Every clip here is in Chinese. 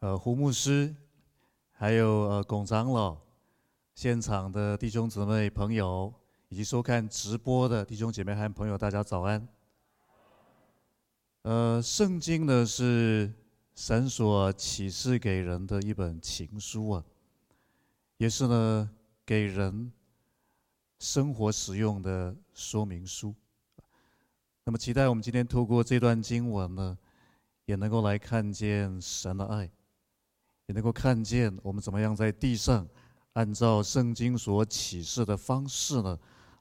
呃胡牧师，还有呃龚长老，现场的弟兄姊妹朋友，以及收看直播的弟兄姐妹和朋友，大家早安。呃，圣经呢是神所启示给人的一本情书啊，也是呢给人生活使用的说明书。那么，期待我们今天透过这段经文呢，也能够来看见神的爱，也能够看见我们怎么样在地上按照圣经所启示的方式呢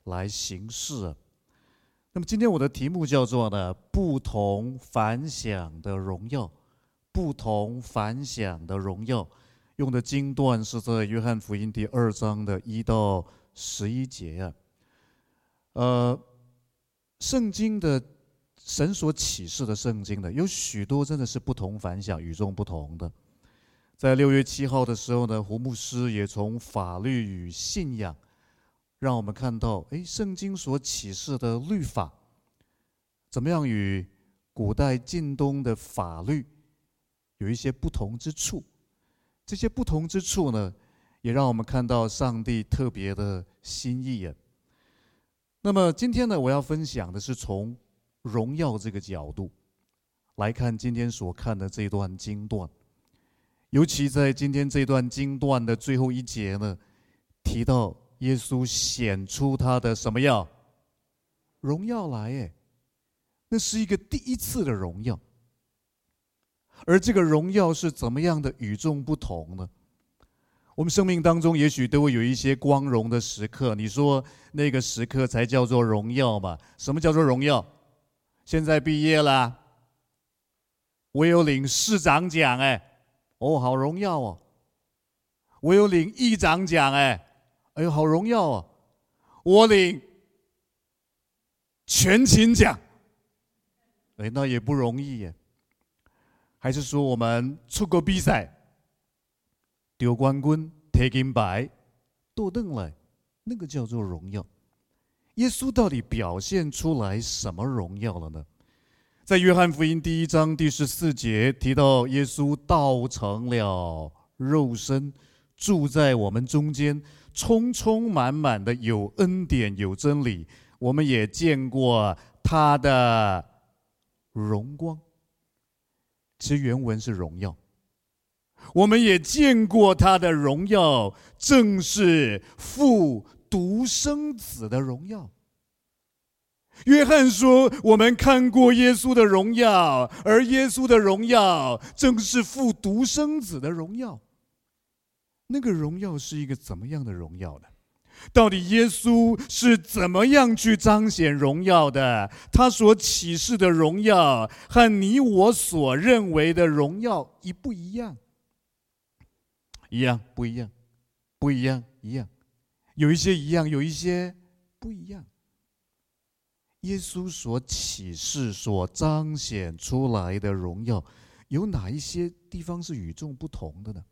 来行事。那么今天我的题目叫做呢，不同凡响的荣耀，不同凡响的荣耀，用的经段是在约翰福音第二章的一到十一节啊。呃，圣经的神所启示的圣经的有许多真的是不同凡响、与众不同的。在六月七号的时候呢，胡牧师也从法律与信仰。让我们看到，哎，圣经所启示的律法，怎么样与古代近东的法律有一些不同之处？这些不同之处呢，也让我们看到上帝特别的心意啊。那么今天呢，我要分享的是从荣耀这个角度来看今天所看的这段经段，尤其在今天这段经段的最后一节呢，提到。耶稣显出他的什么样？荣耀来？哎，那是一个第一次的荣耀。而这个荣耀是怎么样的与众不同呢？我们生命当中也许都会有一些光荣的时刻，你说那个时刻才叫做荣耀吧？什么叫做荣耀？现在毕业了，我有领市长奖，哎，哦，好荣耀哦！我有领议长奖，哎。哎呦，好荣耀哦！我领全勤奖，哎，那也不容易耶。还是说我们出国比赛，丢冠军、得金牌，都登来，那个叫做荣耀。耶稣到底表现出来什么荣耀了呢？在约翰福音第一章第十四节提到，耶稣道成了肉身，住在我们中间。充充满满的有恩典有真理，我们也见过他的荣光。其实原文是荣耀，我们也见过他的荣耀，正是父独生子的荣耀。约翰说：“我们看过耶稣的荣耀，而耶稣的荣耀正是父独生子的荣耀。”那个荣耀是一个怎么样的荣耀呢？到底耶稣是怎么样去彰显荣耀的？他所启示的荣耀和你我所认为的荣耀一不一样？一样不一样？不一样一样？有一些一样，有一些不一样。耶稣所启示、所彰显出来的荣耀，有哪一些地方是与众不同的呢？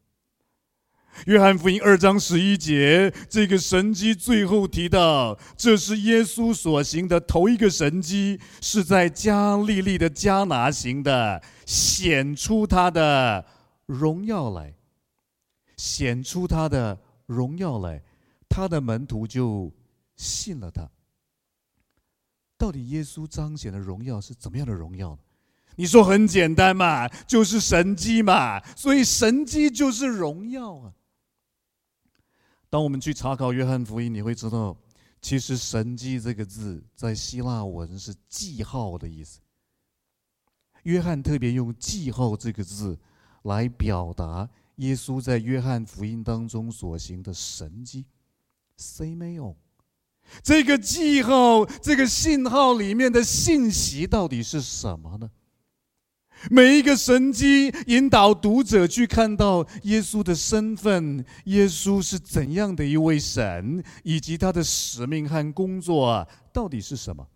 约翰福音二章十一节，这个神迹最后提到，这是耶稣所行的头一个神迹，是在加利利的迦拿行的，显出他的荣耀来，显出他的荣耀来，他的门徒就信了他。到底耶稣彰显的荣耀是怎么样的荣耀呢？你说很简单嘛，就是神迹嘛，所以神迹就是荣耀啊。当我们去查考约翰福音，你会知道，其实“神迹”这个字在希腊文是“记号”的意思。约翰特别用“记号”这个字来表达耶稣在约翰福音当中所行的神迹。semeion，这个记号、这个信号里面的信息到底是什么呢？每一个神迹引导读者去看到耶稣的身份，耶稣是怎样的一位神，以及他的使命和工作到底是什么？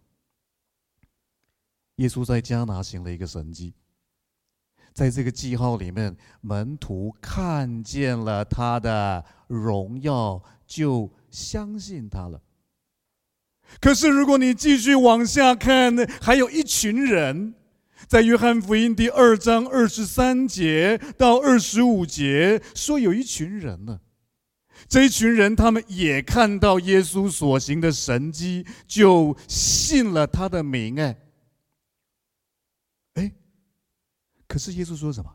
耶稣在迦拿行了一个神迹，在这个记号里面，门徒看见了他的荣耀，就相信他了。可是如果你继续往下看，还有一群人。在约翰福音第二章二十三节到二十五节说，有一群人呢，这一群人他们也看到耶稣所行的神迹，就信了他的名。哎，哎，可是耶稣说什么？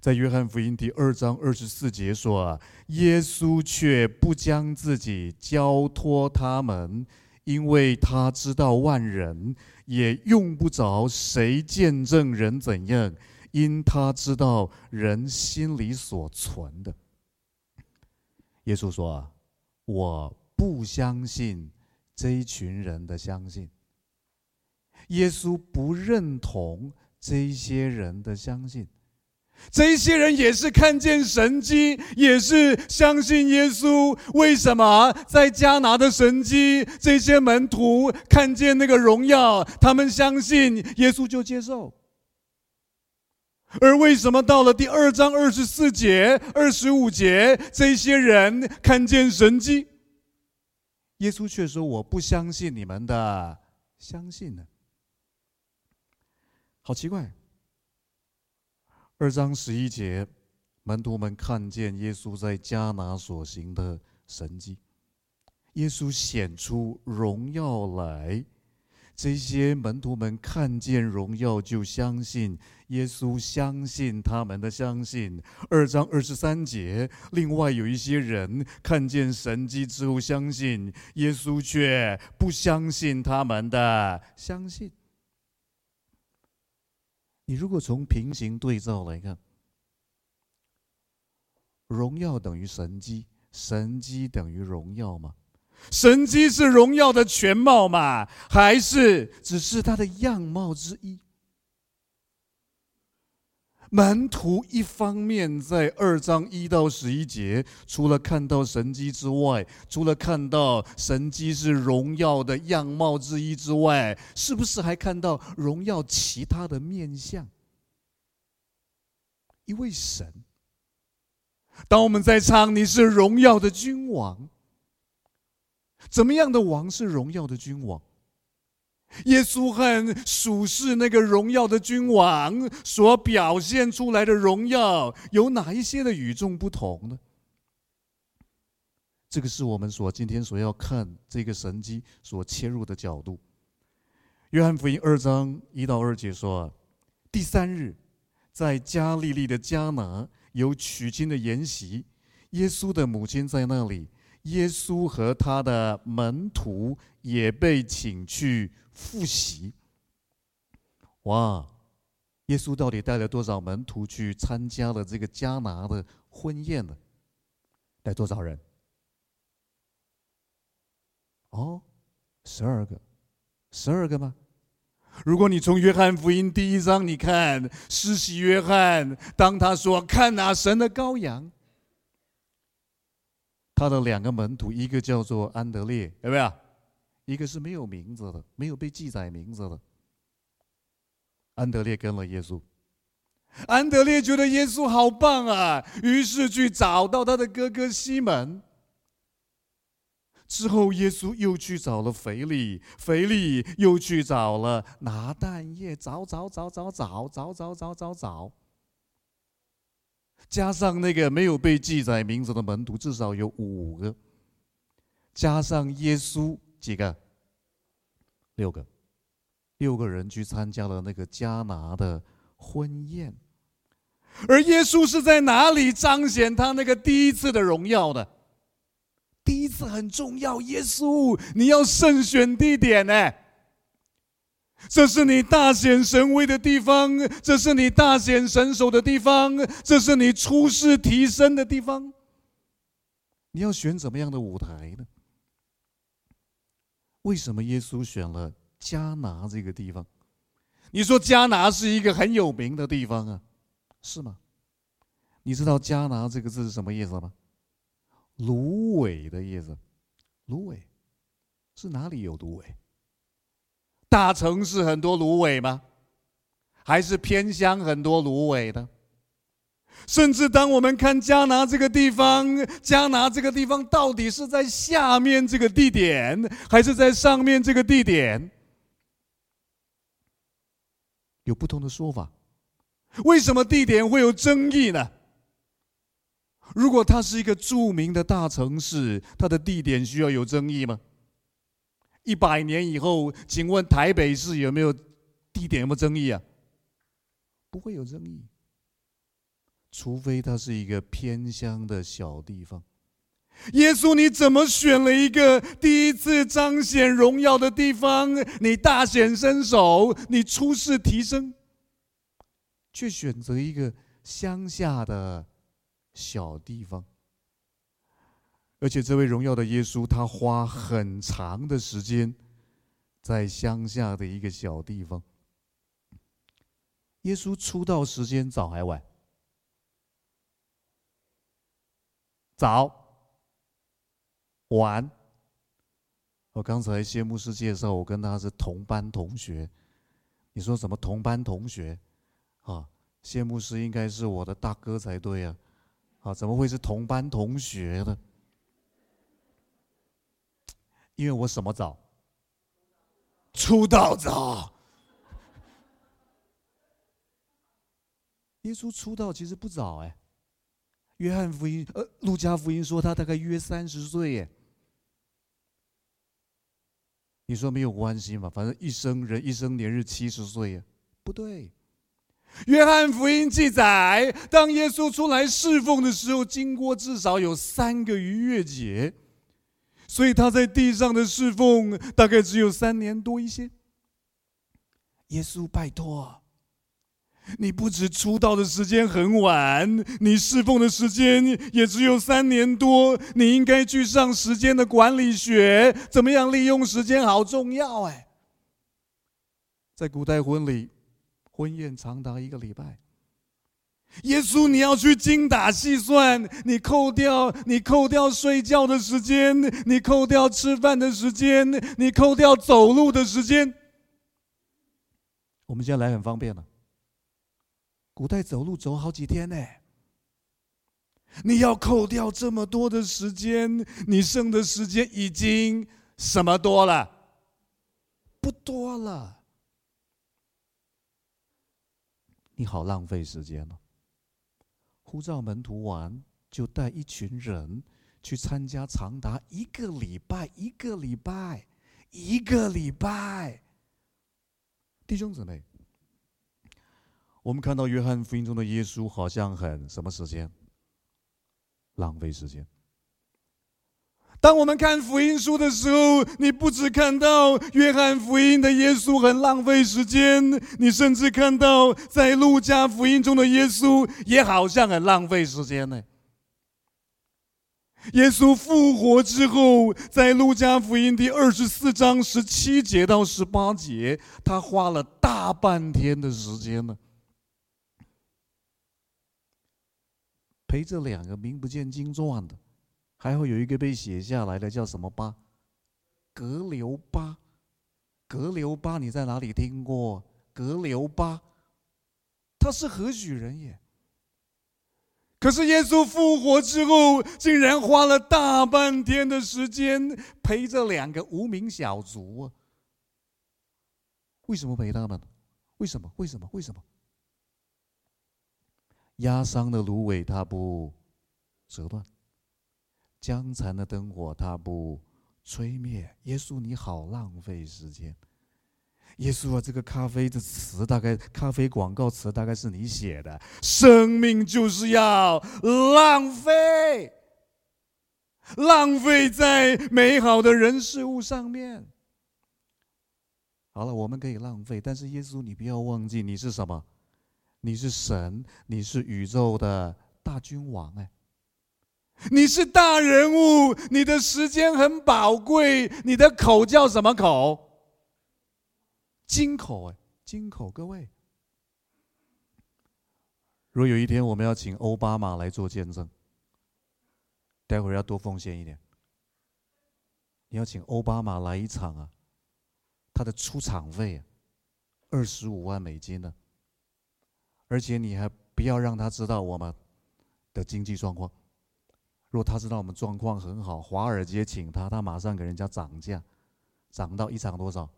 在约翰福音第二章二十四节说啊，耶稣却不将自己交托他们，因为他知道万人。也用不着谁见证人怎样，因他知道人心里所存的。耶稣说：“，我不相信这一群人的相信。耶稣不认同这些人的相信。”这些人也是看见神迹，也是相信耶稣。为什么在加拿的神迹，这些门徒看见那个荣耀，他们相信耶稣就接受？而为什么到了第二章二十四节、二十五节，这些人看见神迹，耶稣却说：“我不相信你们的相信呢？”好奇怪。二章十一节，门徒们看见耶稣在迦拿所行的神迹，耶稣显出荣耀来，这些门徒们看见荣耀就相信耶稣，相信他们的相信。二章二十三节，另外有一些人看见神迹之后相信耶稣，却不相信他们的相信。你如果从平行对照来看，荣耀等于神机，神机等于荣耀吗？神机是荣耀的全貌吗？还是只是它的样貌之一？门徒一方面在二章一到十一节，除了看到神迹之外，除了看到神迹是荣耀的样貌之一之外，是不是还看到荣耀其他的面相？一位神，当我们在唱你是荣耀的君王，怎么样的王是荣耀的君王？耶稣和属世那个荣耀的君王所表现出来的荣耀有哪一些的与众不同呢？这个是我们所今天所要看这个神迹所切入的角度。约翰福音二章一到二节说：“第三日，在加利利的迦拿有娶亲的筵席，耶稣的母亲在那里，耶稣和他的门徒也被请去。”复习，哇！耶稣到底带了多少门徒去参加了这个迦拿的婚宴呢？带多少人？哦，十二个，十二个吗？如果你从约翰福音第一章你看，施洗约翰当他说“看哪，神的羔羊”，他的两个门徒，一个叫做安德烈，有没有？一个是没有名字的，没有被记载名字的。安德烈跟了耶稣，安德烈觉得耶稣好棒啊，于是去找到他的哥哥西门。之后，耶稣又去找了腓力，腓力又去找了拿但业，找找找找找找找找找找，加上那个没有被记载名字的门徒，至少有五个，加上耶稣。几个？六个，六个人去参加了那个迦拿的婚宴，而耶稣是在哪里彰显他那个第一次的荣耀的？第一次很重要，耶稣你要慎选地点呢，这是你大显神威的地方，这是你大显神手的地方，这是你出世提升的地方，你要选怎么样的舞台呢？为什么耶稣选了迦拿这个地方？你说迦拿是一个很有名的地方啊，是吗？你知道迦拿这个字是什么意思吗？芦苇的意思。芦苇是哪里有芦苇？大城市很多芦苇吗？还是偏乡很多芦苇的？甚至当我们看加拿这个地方，加拿这个地方到底是在下面这个地点，还是在上面这个地点？有不同的说法。为什么地点会有争议呢？如果它是一个著名的大城市，它的地点需要有争议吗？一百年以后，请问台北市有没有地点有没有争议啊？不会有争议，除非它是一个偏乡的小地方。耶稣，你怎么选了一个第一次彰显荣耀的地方？你大显身手，你出世提升，却选择一个乡下的小地方。而且这位荣耀的耶稣，他花很长的时间在乡下的一个小地方。耶稣出道时间早还晚？早。晚。我刚才谢牧师介绍，我跟他是同班同学。你说什么同班同学？啊，谢牧师应该是我的大哥才对啊！啊，怎么会是同班同学呢？因为我什么早？出道早。耶稣出道其实不早哎。约翰福音呃，路加福音说他大概约三十岁耶。你说没有关系嘛？反正一生人一生年日七十岁呀，不对。约翰福音记载，当耶稣出来侍奉的时候，经过至少有三个逾越节。所以他在地上的侍奉大概只有三年多一些。耶稣，拜托，你不止出道的时间很晚，你侍奉的时间也只有三年多。你应该去上时间的管理学，怎么样利用时间好重要哎。在古代婚礼，婚宴长达一个礼拜。耶稣，你要去精打细算，你扣掉你扣掉睡觉的时间，你扣掉吃饭的时间，你扣掉走路的时间。我们现在来很方便了，古代走路走好几天呢。你要扣掉这么多的时间，你剩的时间已经什么多了？不多了。你好浪费时间了。呼召门徒完，就带一群人去参加长达一个礼拜、一个礼拜、一个礼拜。弟兄姊妹，我们看到约翰福音中的耶稣好像很什么时间？浪费时间。当我们看福音书的时候，你不只看到约翰福音的耶稣很浪费时间，你甚至看到在路加福音中的耶稣也好像很浪费时间呢。耶稣复活之后，在路加福音第二十四章十七节到十八节，他花了大半天的时间呢，陪着两个名不见经传的。还会有一个被写下来的，叫什么巴？革流巴。格流巴，你在哪里听过？格流巴，他是何许人也？可是耶稣复活之后，竟然花了大半天的时间陪着两个无名小卒啊！为什么陪他们？为什么？为什么？为什么？压伤的芦苇，他不折断。将残的灯火，它不吹灭。耶稣，你好浪费时间。耶稣啊，这个咖啡的词，大概咖啡广告词，大概是你写的。生命就是要浪费，浪费在美好的人事物上面。好了，我们可以浪费，但是耶稣，你不要忘记，你是什么？你是神，你是宇宙的大君王，哎。你是大人物，你的时间很宝贵，你的口叫什么口？金口哎，金口。各位，若有一天我们要请欧巴马来做见证，待会儿要多奉献一点。你要请欧巴马来一场啊，他的出场费二十五万美金呢，而且你还不要让他知道我们的经济状况。如果他知道我们状况很好，华尔街请他，他马上给人家涨价，涨到一场多少？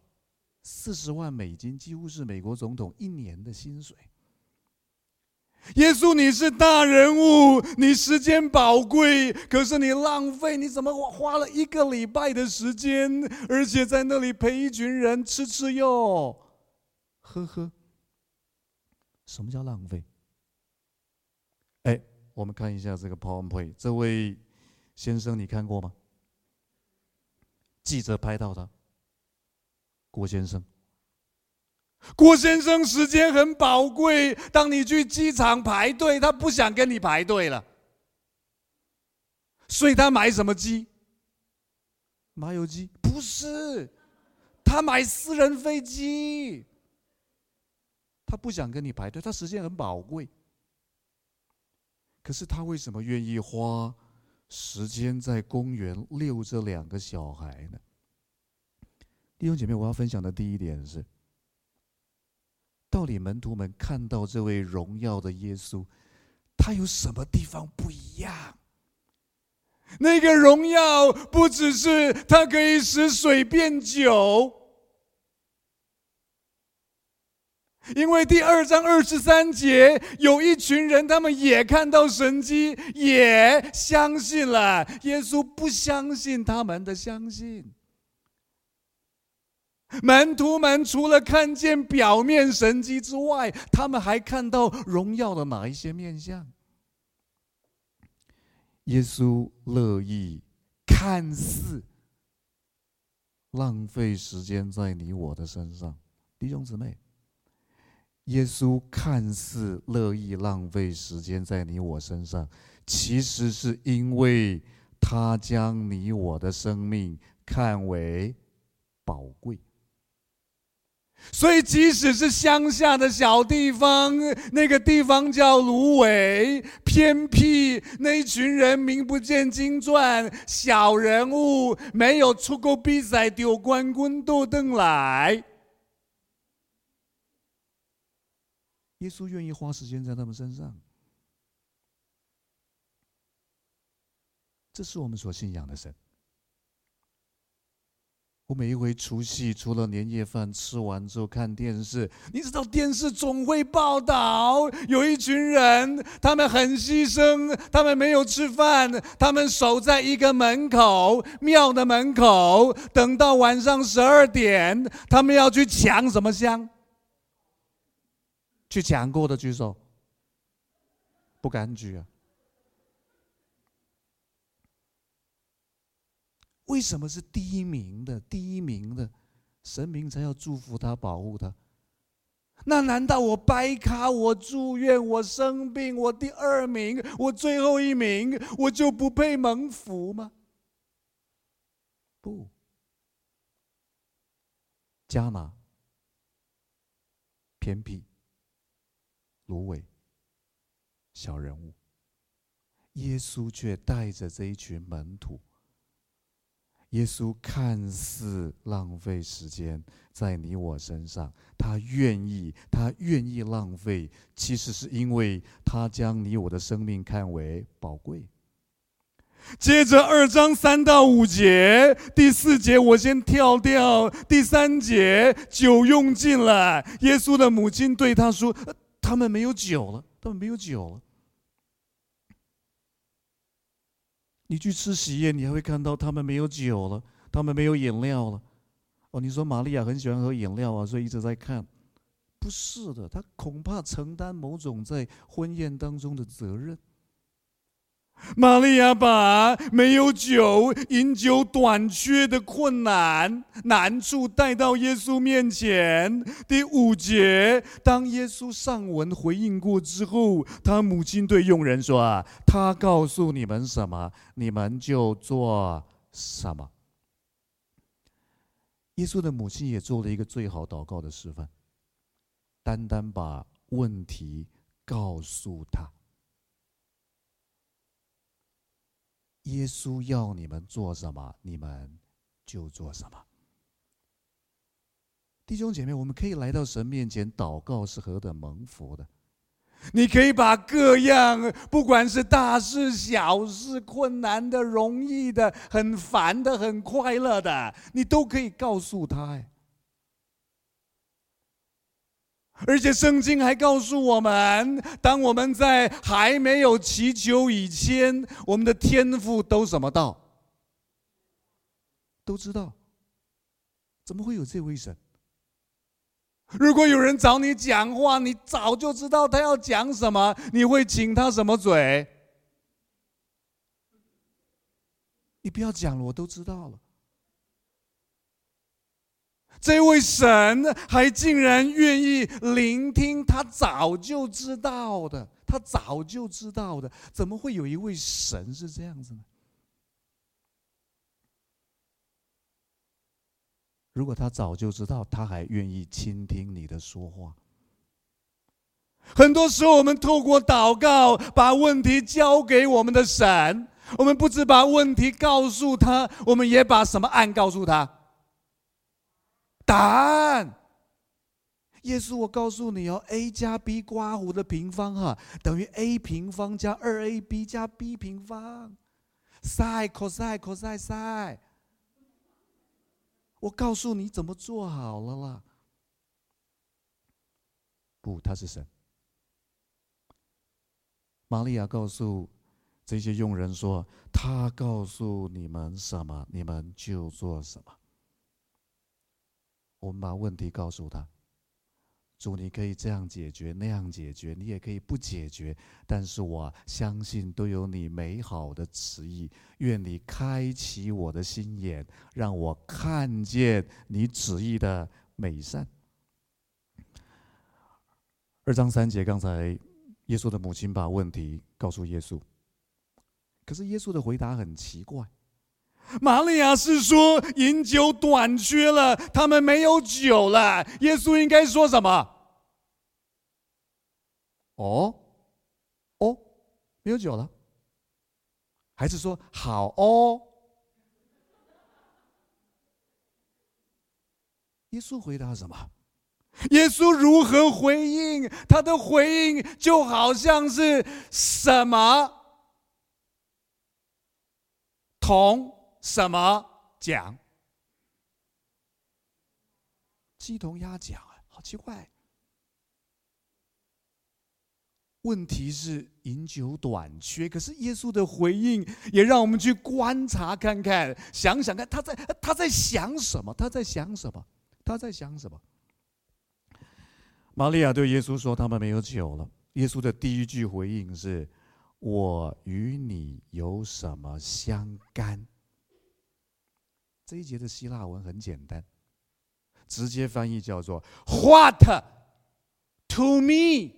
四十万美金，几乎是美国总统一年的薪水。耶稣，你是大人物，你时间宝贵，可是你浪费，你怎么花了一个礼拜的时间，而且在那里陪一群人吃吃哟，喝喝？什么叫浪费？我们看一下这个 PowerPoint，这位先生你看过吗？记者拍到他，郭先生。郭先生时间很宝贵，当你去机场排队，他不想跟你排队了，所以他买什么机？麻油鸡？不是，他买私人飞机。他不想跟你排队，他时间很宝贵。可是他为什么愿意花时间在公园遛这两个小孩呢？弟兄姐妹，我要分享的第一点是，到底门徒们看到这位荣耀的耶稣，他有什么地方不一样？那个荣耀不只是他可以使水变酒。因为第二章二十三节有一群人，他们也看到神迹，也相信了。耶稣不相信他们的相信。门徒们除了看见表面神迹之外，他们还看到荣耀的哪一些面相？耶稣乐意看似浪费时间在你我的身上，弟兄姊妹。耶稣看似乐意浪费时间在你我身上，其实是因为他将你我的生命看为宝贵。所以，即使是乡下的小地方，那个地方叫芦苇，偏僻，那一群人名不见经传，小人物，没有出过比赛，丢冠军都登来。耶稣愿意花时间在他们身上，这是我们所信仰的神。我每一回除夕，除了年夜饭吃完之后看电视，你知道电视总会报道有一群人，他们很牺牲，他们没有吃饭，他们守在一个门口，庙的门口，等到晚上十二点，他们要去抢什么香？去抢过的举手，不敢举啊！为什么是第一名的？第一名的神明才要祝福他、保护他。那难道我掰卡、我住院、我生病、我第二名、我最后一名，我就不配蒙福吗？不，加码偏僻。芦苇，小人物，耶稣却带着这一群门徒。耶稣看似浪费时间在你我身上，他愿意，他愿意浪费，其实是因为他将你我的生命看为宝贵。接着二章三到五节，第四节我先跳掉，第三节酒用尽了，耶稣的母亲对他说。他们没有酒了，他们没有酒了。你去吃喜宴，你还会看到他们没有酒了，他们没有饮料了。哦，你说玛利亚很喜欢喝饮料啊，所以一直在看。不是的，他恐怕承担某种在婚宴当中的责任。玛利亚把没有酒、饮酒短缺的困难、难处带到耶稣面前。第五节，当耶稣上文回应过之后，他母亲对佣人说：“啊，他告诉你们什么，你们就做什么。”耶稣的母亲也做了一个最好祷告的示范，单单把问题告诉他。耶稣要你们做什么，你们就做什么。弟兄姐妹，我们可以来到神面前祷告，是何等蒙福的！你可以把各样，不管是大事、小事、困难的、容易的、很烦的、很快乐的，你都可以告诉他。哎，而且圣经还告诉我们，当我们在还没有祈求以前，我们的天父都什么道？都知道。怎么会有这位神？如果有人找你讲话，你早就知道他要讲什么，你会请他什么嘴？你不要讲了，我都知道了。这位神还竟然愿意聆听他早就知道的，他早就知道的，怎么会有一位神是这样子呢？如果他早就知道，他还愿意倾听你的说话。很多时候，我们透过祷告，把问题交给我们的神。我们不只把问题告诉他，我们也把什么案告诉他？答案。耶稣，我告诉你哦，a 加 b 括弧的平方哈，等于 a 平方加二 ab 加 b 平方。sin cos cos sin。我告诉你怎么做好了啦。不，他是神。玛利亚告诉这些佣人说：“他告诉你们什么，你们就做什么。”我们把问题告诉他。主，你可以这样解决，那样解决，你也可以不解决。但是我相信都有你美好的旨意。愿你开启我的心眼，让我看见你旨意的美善。二章三节，刚才耶稣的母亲把问题告诉耶稣，可是耶稣的回答很奇怪。玛利亚是说饮酒短缺了，他们没有酒了。耶稣应该说什么？哦，哦，没有酒了，还是说好哦？耶稣回答什么？耶稣如何回应？他的回应就好像是什么同。什么讲？鸡同鸭讲啊，好奇怪。问题是饮酒短缺，可是耶稣的回应也让我们去观察看看，想想看他在他在想什么？他在想什么？他在想什么？玛利亚对耶稣说：“他们没有酒了。”耶稣的第一句回应是：“我与你有什么相干？”这一节的希腊文很简单，直接翻译叫做 “What to me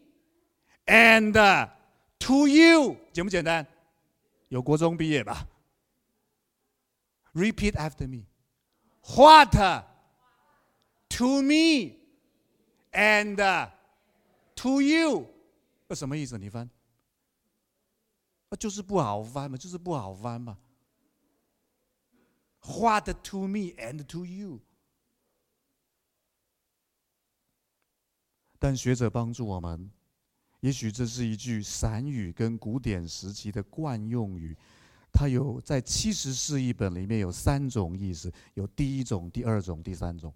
and to you”，简不简单？有国中毕业吧？Repeat after me. What to me and to you？那什么意思？你翻？那就是不好翻嘛，就是不好翻嘛。What to me and to you？但学者帮助我们，也许这是一句散语跟古典时期的惯用语。它有在七十四译本里面有三种意思，有第一种、第二种、第三种。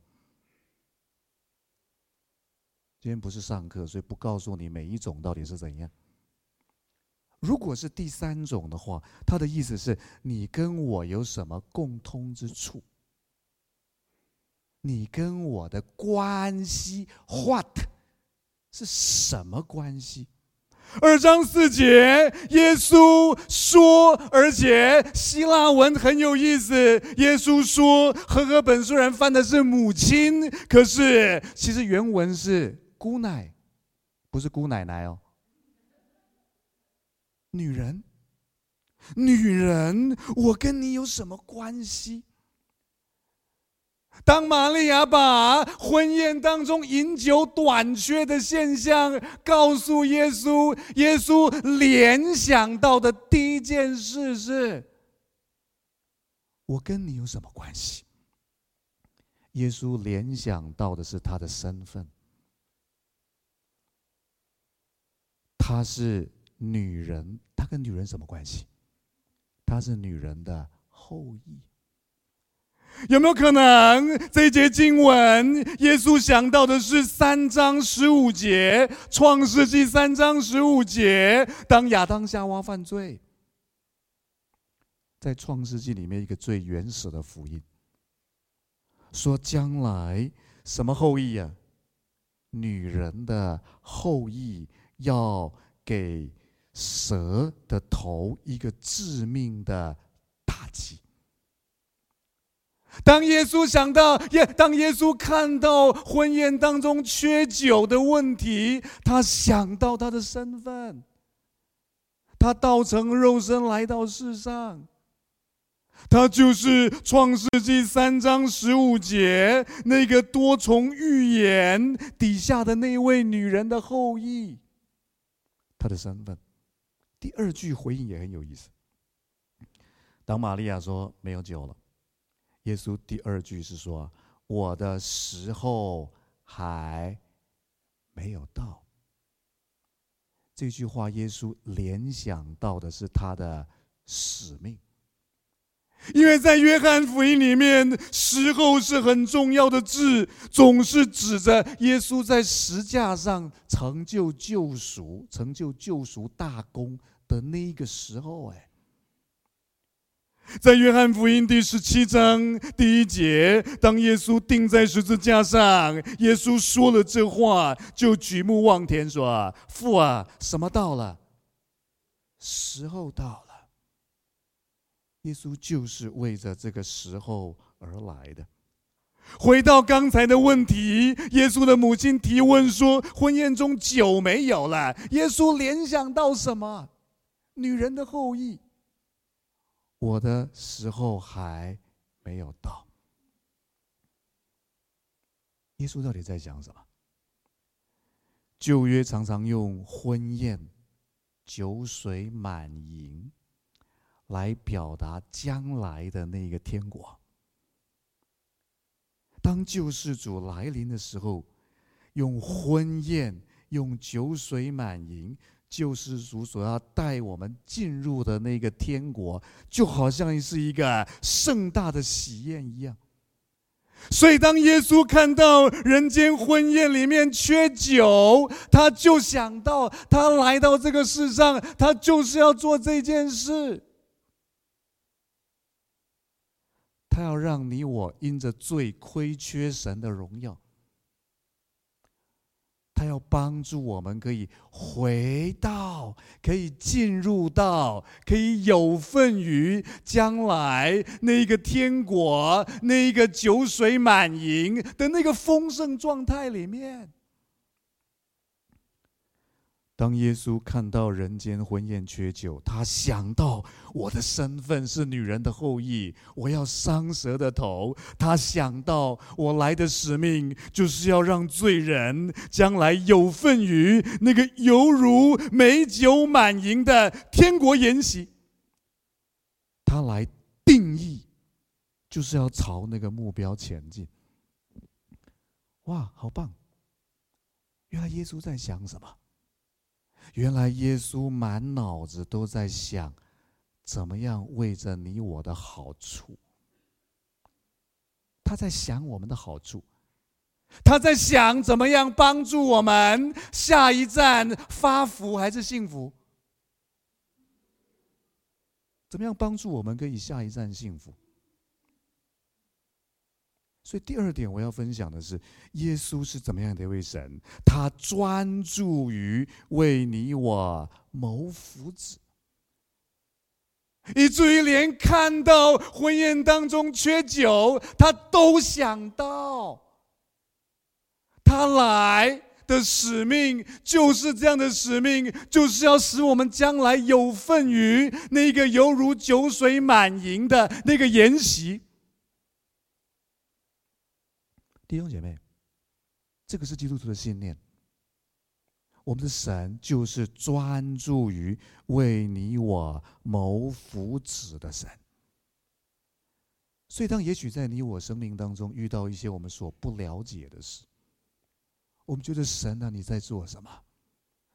今天不是上课，所以不告诉你每一种到底是怎样。如果是第三种的话，他的意思是你跟我有什么共通之处？你跟我的关系，what 是什么关系？二章四节，耶稣说，而且希腊文很有意思。耶稣说，和合本虽然翻的是母亲，可是其实原文是姑奶，不是姑奶奶哦。女人，女人，我跟你有什么关系？当玛利亚把婚宴当中饮酒短缺的现象告诉耶稣，耶稣联想到的第一件事是：我跟你有什么关系？耶稣联想到的是他的身份，他是。女人，她跟女人什么关系？她是女人的后裔。有没有可能这一节经文，耶稣想到的是三章十五节，《创世纪》三章十五节，当亚当夏娃犯罪，在《创世纪》里面一个最原始的福音，说将来什么后裔啊？女人的后裔要给蛇的头一个致命的打击。当耶稣想到，耶，当耶稣看到婚宴当中缺酒的问题，他想到他的身份，他道成肉身来到世上，他就是创世纪三章十五节那个多重预言底下的那位女人的后裔，他的身份。第二句回应也很有意思，当玛利亚说没有酒了。耶稣第二句是说：“我的时候还没有到。”这句话，耶稣联想到的是他的使命，因为在约翰福音里面，“时候”是很重要的字，总是指着耶稣在十架上成就救赎、成就救赎大功的那一个时候。哎。在约翰福音第十七章第一节，当耶稣钉在十字架上，耶稣说了这话，就举目望天说：“父啊，什么到了？时候到了。”耶稣就是为着这个时候而来的。回到刚才的问题，耶稣的母亲提问说：“婚宴中酒没有了。”耶稣联想到什么？女人的后裔。我的时候还没有到。耶稣到底在讲什么？旧约常常用婚宴、酒水满盈来表达将来的那个天国。当救世主来临的时候，用婚宴、用酒水满盈。救世主所要带我们进入的那个天国，就好像是一个盛大的喜宴一样。所以，当耶稣看到人间婚宴里面缺酒，他就想到他来到这个世上，他就是要做这件事。他要让你我因着罪亏缺神的荣耀。要帮助我们，可以回到，可以进入到，可以有份于将来那个天国，那个酒水满盈的那个丰盛状态里面。当耶稣看到人间婚宴缺酒，他想到我的身份是女人的后裔，我要伤蛇的头。他想到我来的使命就是要让罪人将来有份于那个犹如美酒满盈的天国筵席。他来定义，就是要朝那个目标前进。哇，好棒！原来耶稣在想什么？原来耶稣满脑子都在想，怎么样为着你我的好处。他在想我们的好处，他在想怎么样帮助我们下一站发福还是幸福？怎么样帮助我们可以下一站幸福？所以第二点我要分享的是，耶稣是怎么样的一位神？他专注于为你我谋福祉，以至于连看到婚宴当中缺酒，他都想到，他来的使命就是这样的使命，就是要使我们将来有份于那个犹如酒水满盈的那个筵席。弟兄姐妹，这个是基督徒的信念。我们的神就是专注于为你我谋福祉的神。所以，当也许在你我生命当中遇到一些我们所不了解的事，我们觉得神啊，你在做什么？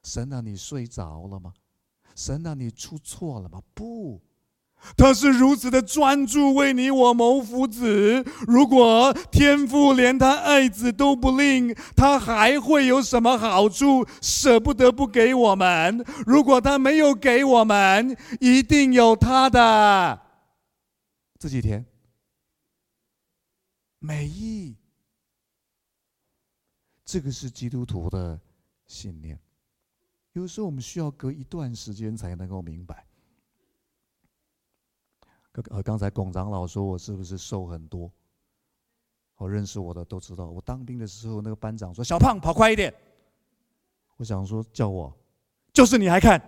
神啊，你睡着了吗？神啊，你出错了吗？不。他是如此的专注为你我谋福祉。如果天父连他爱子都不令，他还会有什么好处舍不得不给我们？如果他没有给我们，一定有他的。这几天，美意，这个是基督徒的信念。有时候我们需要隔一段时间才能够明白。呃，刚才龚长老说我是不是瘦很多？我认识我的都知道，我当兵的时候，那个班长说：“小胖，跑快一点。”我想说叫我，就是你还看？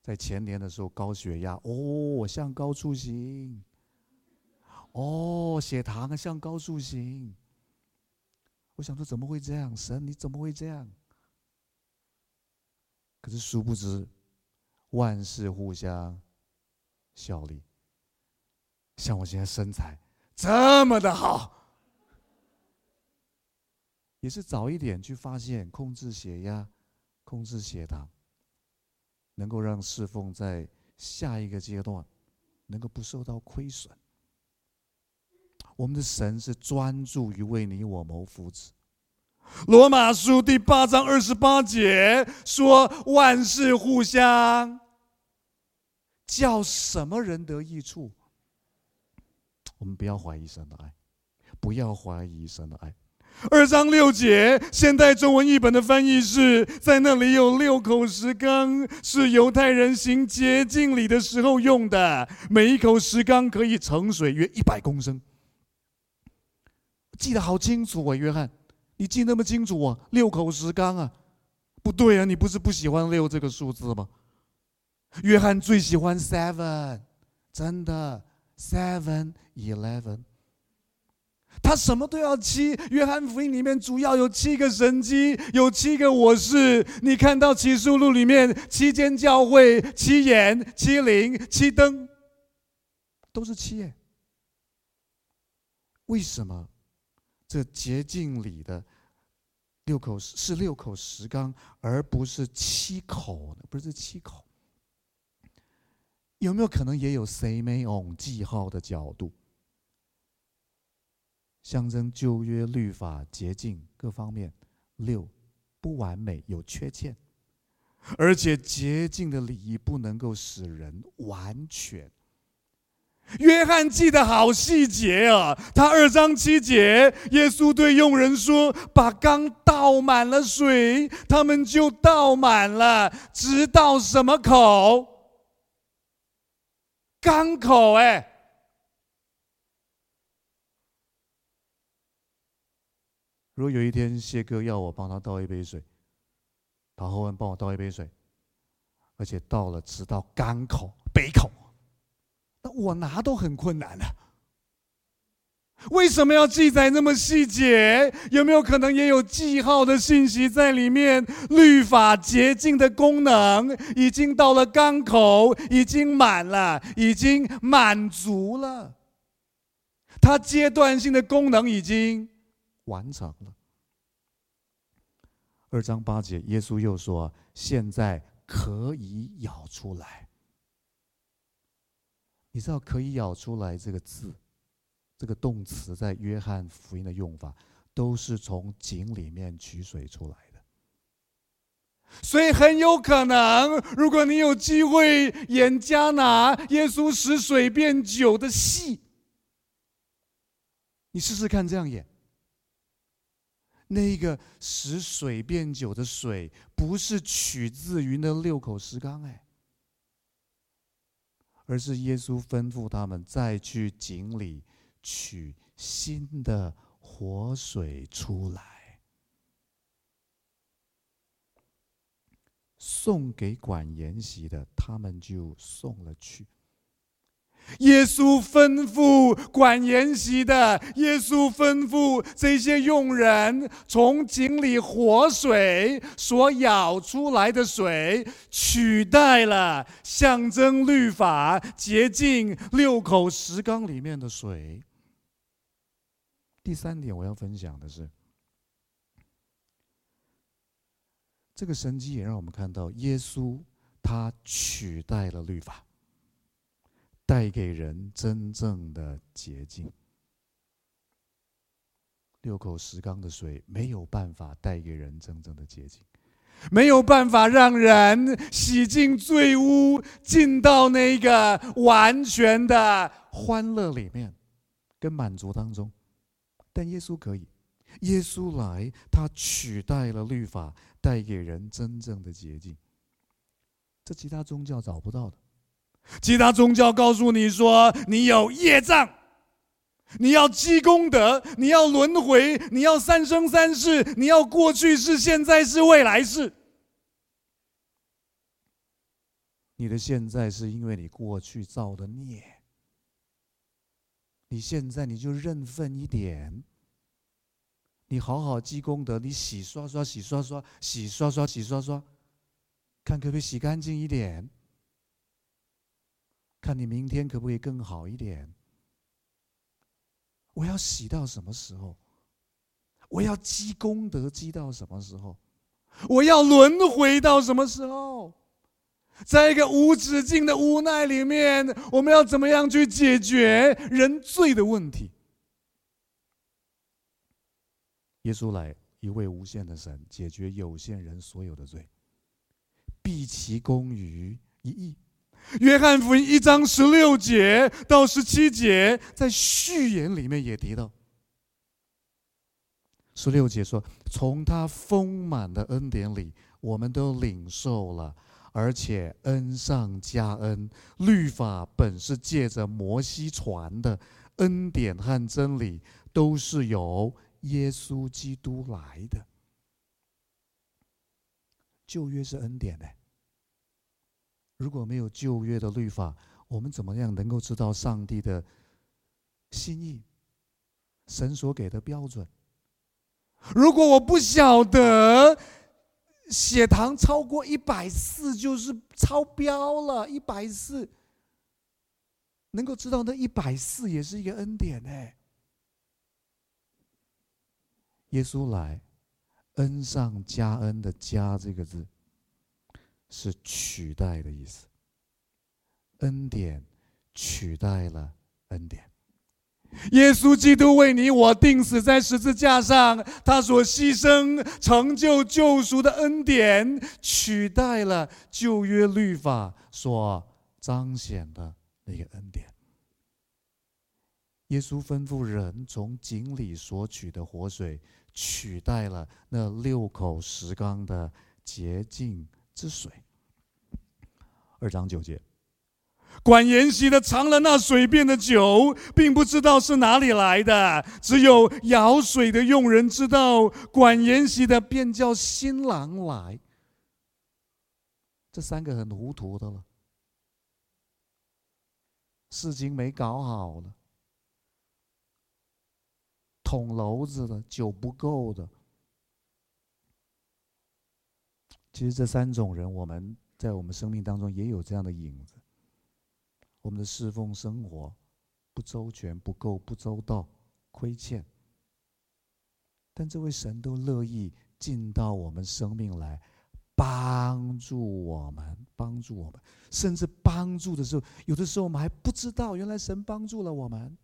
在前年的时候高血压，哦，向高处行。哦，血糖向高处行。我想说怎么会这样？神你怎么会这样？可是殊不知。万事互相效力，像我现在身材这么的好，也是早一点去发现，控制血压、控制血糖，能够让侍奉在下一个阶段能够不受到亏损。我们的神是专注于为你我谋福祉。罗马书第八章二十八节说：“万事互相，叫什么人得益处？”我们不要怀疑神的爱，不要怀疑神的爱。二章六节，现代中文译本的翻译是：在那里有六口石缸，是犹太人行洁净礼的时候用的，每一口石缸可以盛水约一百公升。记得好清楚啊，约翰。你记那么清楚啊？六口石缸啊？不对啊！你不是不喜欢六这个数字吗？约翰最喜欢 seven，真的 seven eleven。他什么都要七。约翰福音里面主要有七个神迹，有七个我是。你看到启示录里面七间教会、七眼、七灵、七灯，都是七耶。为什么？这洁净里的六口是六口石缸，而不是七口，不是七口。有没有可能也有 Semeion 记号的角度，象征旧约律法洁净各方面六不完美有缺陷，而且洁净的礼仪不能够使人完全。约翰记得好细节啊！他二章七节，耶稣对佣人说：“把缸倒满了水，他们就倒满了，直到什么口？缸口哎！如果有一天谢哥要我帮他倒一杯水，陶后文帮我倒一杯水，而且倒了直到缸口杯口。”那我拿都很困难了，为什么要记载那么细节？有没有可能也有记号的信息在里面？律法洁净的功能已经到了缸口，已经满了，已经满足了，它阶段性的功能已经完成了。二章八节，耶稣又说：“现在可以舀出来。”你知道“可以咬出来”这个字，这个动词在约翰福音的用法，都是从井里面取水出来的。所以很有可能，如果你有机会演迦拿耶稣使水变酒的戏，你试试看这样演。那个使水变酒的水，不是取自于那六口石缸，哎。而是耶稣吩咐他们再去井里取新的活水出来，送给管筵席的，他们就送了去。耶稣吩咐管筵席的，耶稣吩咐这些佣人，从井里活水所舀出来的水，取代了象征律法洁净六口石缸里面的水。第三点，我要分享的是，这个神迹也让我们看到，耶稣他取代了律法，带给人真正的洁净。六口石缸的水没有办法带给人真正的洁净，没有办法让人洗净罪污，进到那个完全的欢乐里面跟满足当中。但耶稣可以，耶稣来，他取代了律法，带给人真正的洁净。这其他宗教找不到的，其他宗教告诉你说，你有业障。你要积功德，你要轮回，你要三生三世，你要过去世、现在世、未来世。你的现在是因为你过去造的孽，你现在你就认分一点，你好好积功德，你洗刷刷、洗刷刷、洗刷刷、洗刷刷，看可不可以洗干净一点，看你明天可不可以更好一点。我要洗到什么时候？我要积功德积到什么时候？我要轮回到什么时候？在一个无止境的无奈里面，我们要怎么样去解决人罪的问题？耶稣来，一位无限的神，解决有限人所有的罪，毕其功于一役。约翰福音一章十六节到十七节，在序言里面也提到。十六节说：“从他丰满的恩典里，我们都领受了，而且恩上加恩。律法本是借着摩西传的，恩典和真理都是由耶稣基督来的。旧约是恩典的。”如果没有旧约的律法，我们怎么样能够知道上帝的心意？神所给的标准？如果我不晓得血糖超过一百四就是超标了，一百四，能够知道那一百四也是一个恩典哎。耶稣来，恩上加恩的“加”这个字。是取代的意思，恩典取代了恩典。耶稣基督为你我钉死在十字架上，他所牺牲成就救赎的恩典，取代了旧约律法所彰显的那个恩典。耶稣吩咐人从井里索取的活水，取代了那六口石缸的洁净之水，二章九节，管筵席的尝了那水变的酒，并不知道是哪里来的，只有舀水的佣人知道。管筵席的便叫新郎来，这三个很糊涂的了，事情没搞好了，捅娄子的，酒不够的。其实这三种人，我们在我们生命当中也有这样的影子。我们的侍奉生活不周全、不够、不周到、亏欠，但这位神都乐意进到我们生命来帮助我们，帮助我们，甚至帮助的时候，有的时候我们还不知道，原来神帮助了我们。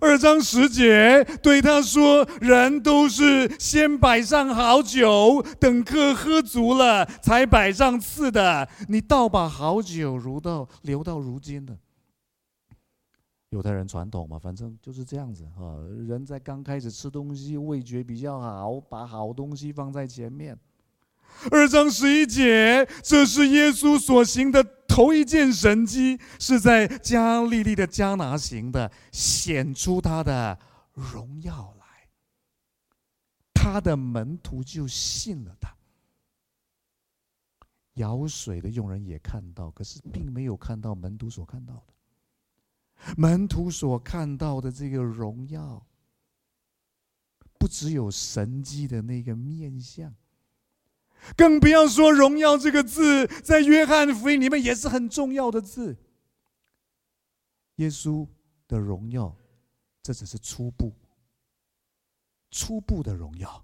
二章十节对他说：“人都是先摆上好酒，等客喝足了，才摆上次的。你倒把好酒如到留到如今的。犹太人传统嘛，反正就是这样子啊。人在刚开始吃东西，味觉比较好，把好东西放在前面。”二章十一节，这是耶稣所行的头一件神迹，是在加利利的迦拿行的，显出他的荣耀来。他的门徒就信了他。舀水的佣人也看到，可是并没有看到门徒所看到的。门徒所看到的这个荣耀，不只有神迹的那个面相。更不要说“荣耀”这个字，在约翰福音里面也是很重要的字。耶稣的荣耀，这只是初步、初步的荣耀。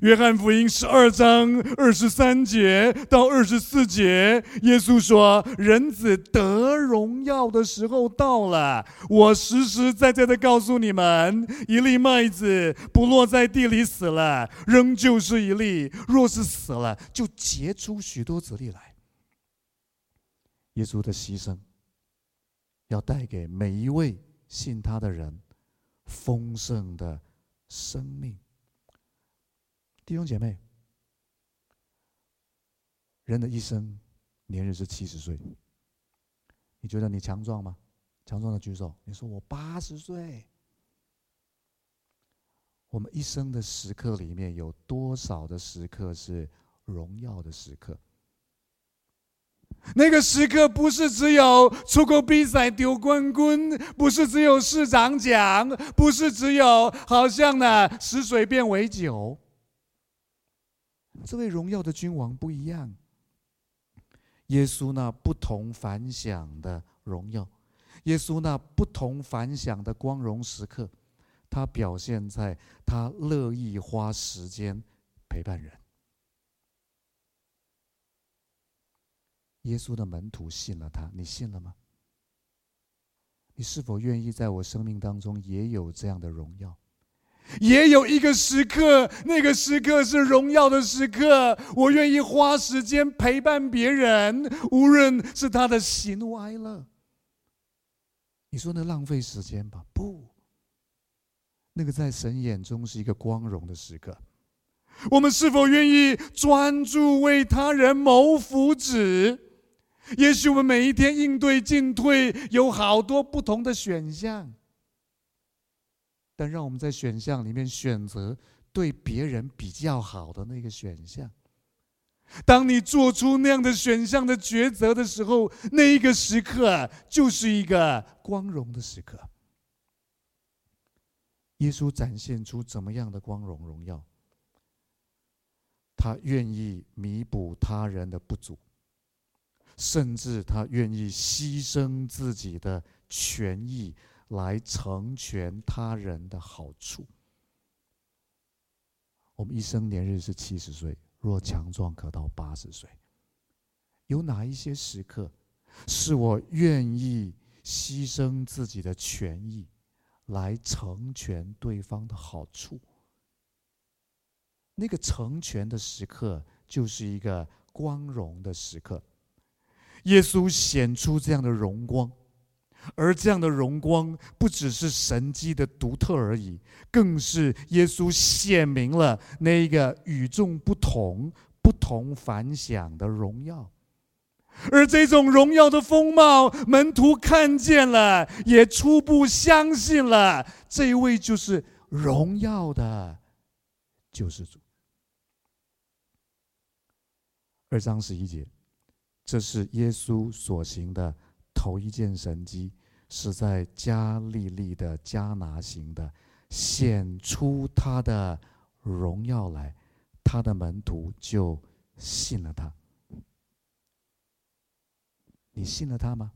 约翰福音十二章二十三节到二十四节，耶稣说：“人子得荣耀的时候到了。我实实在在的告诉你们，一粒麦子不落在地里死了，仍旧是一粒；若是死了，就结出许多子粒来。”耶稣的牺牲，要带给每一位信他的人丰盛的生命。弟兄姐妹，人的一生年日是七十岁。你觉得你强壮吗？强壮的举手。你说我八十岁。我们一生的时刻里面有多少的时刻是荣耀的时刻？那个时刻不是只有出国比赛丢冠军，不是只有市长奖，不是只有好像呢使水变为酒。这位荣耀的君王不一样，耶稣那不同凡响的荣耀，耶稣那不同凡响的光荣时刻，他表现在他乐意花时间陪伴人。耶稣的门徒信了他，你信了吗？你是否愿意在我生命当中也有这样的荣耀？也有一个时刻，那个时刻是荣耀的时刻。我愿意花时间陪伴别人，无论是他的喜怒哀乐。你说那浪费时间吧？不，那个在神眼中是一个光荣的时刻。我们是否愿意专注为他人谋福祉？也许我们每一天应对进退有好多不同的选项。但让我们在选项里面选择对别人比较好的那个选项。当你做出那样的选项的抉择的时候，那一个时刻就是一个光荣的时刻。耶稣展现出怎么样的光荣荣耀？他愿意弥补他人的不足，甚至他愿意牺牲自己的权益。来成全他人的好处。我们一生年日是七十岁，若强壮可到八十岁。有哪一些时刻，是我愿意牺牲自己的权益，来成全对方的好处？那个成全的时刻，就是一个光荣的时刻。耶稣显出这样的荣光。而这样的荣光，不只是神迹的独特而已，更是耶稣显明了那一个与众不同、不同凡响的荣耀。而这种荣耀的风貌，门徒看见了，也初步相信了，这位就是荣耀的救世主。二章十一节，这是耶稣所行的。头一件神迹是在加利利的迦拿行的，显出他的荣耀来，他的门徒就信了他。你信了他吗？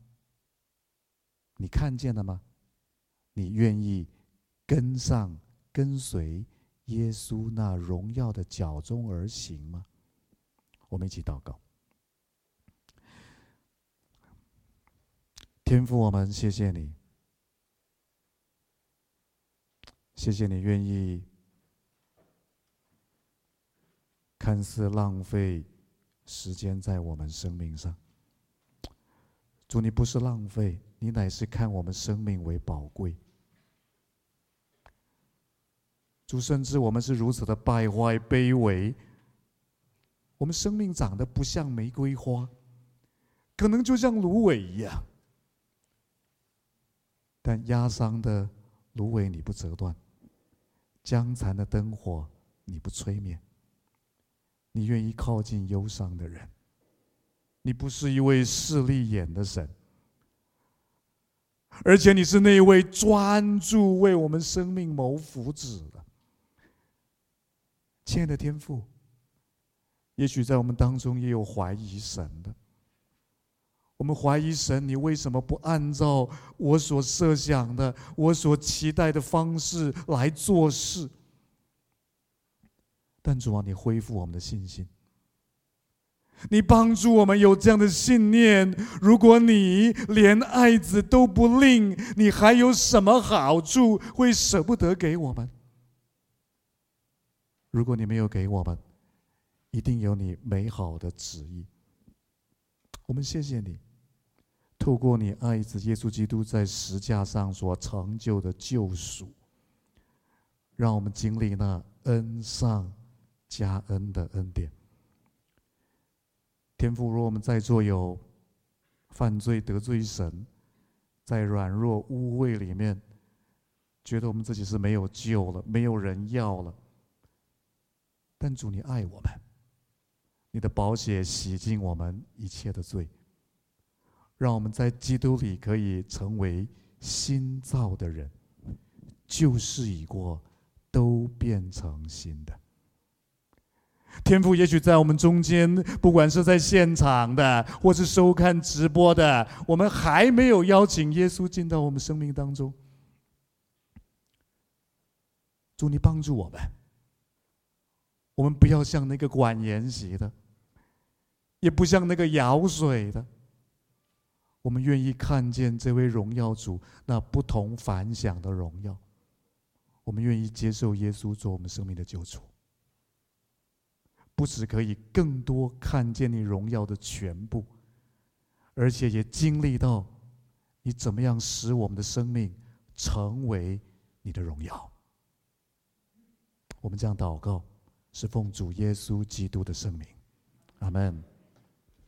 你看见了吗？你愿意跟上跟随耶稣那荣耀的脚踪而行吗？我们一起祷告。天父，我们谢谢你，谢谢你愿意看似浪费时间在我们生命上。主，你不是浪费，你乃是看我们生命为宝贵。主，甚至我们是如此的败坏、卑微，我们生命长得不像玫瑰花，可能就像芦苇一样。但压伤的芦苇你不折断，江残的灯火你不吹灭，你愿意靠近忧伤的人，你不是一位势利眼的神，而且你是那一位专注为我们生命谋福祉的。亲爱的天父，也许在我们当中也有怀疑神的。我们怀疑神，你为什么不按照我所设想的、我所期待的方式来做事？但主啊，你恢复我们的信心，你帮助我们有这样的信念：如果你连爱子都不吝，你还有什么好处会舍不得给我们？如果你没有给我们，一定有你美好的旨意。我们谢谢你，透过你爱子耶稣基督在十架上所成就的救赎，让我们经历那恩上加恩的恩典。天父，若我们在座有犯罪得罪神，在软弱污秽里面，觉得我们自己是没有救了，没有人要了。但主，你爱我们，你的宝血洗净我们一切的罪，让我们在基督里可以成为新造的人，旧事已过，都变成新的。天父，也许在我们中间，不管是在现场的，或是收看直播的，我们还没有邀请耶稣进到我们生命当中。主，你帮助我们。我们不要像那个管筵席的，也不像那个舀水的。我们愿意看见这位荣耀主那不同凡响的荣耀。我们愿意接受耶稣做我们生命的救主，不只可以更多看见你荣耀的全部，而且也经历到你怎么样使我们的生命成为你的荣耀。我们这样祷告。是奉主耶稣基督的圣名，阿门。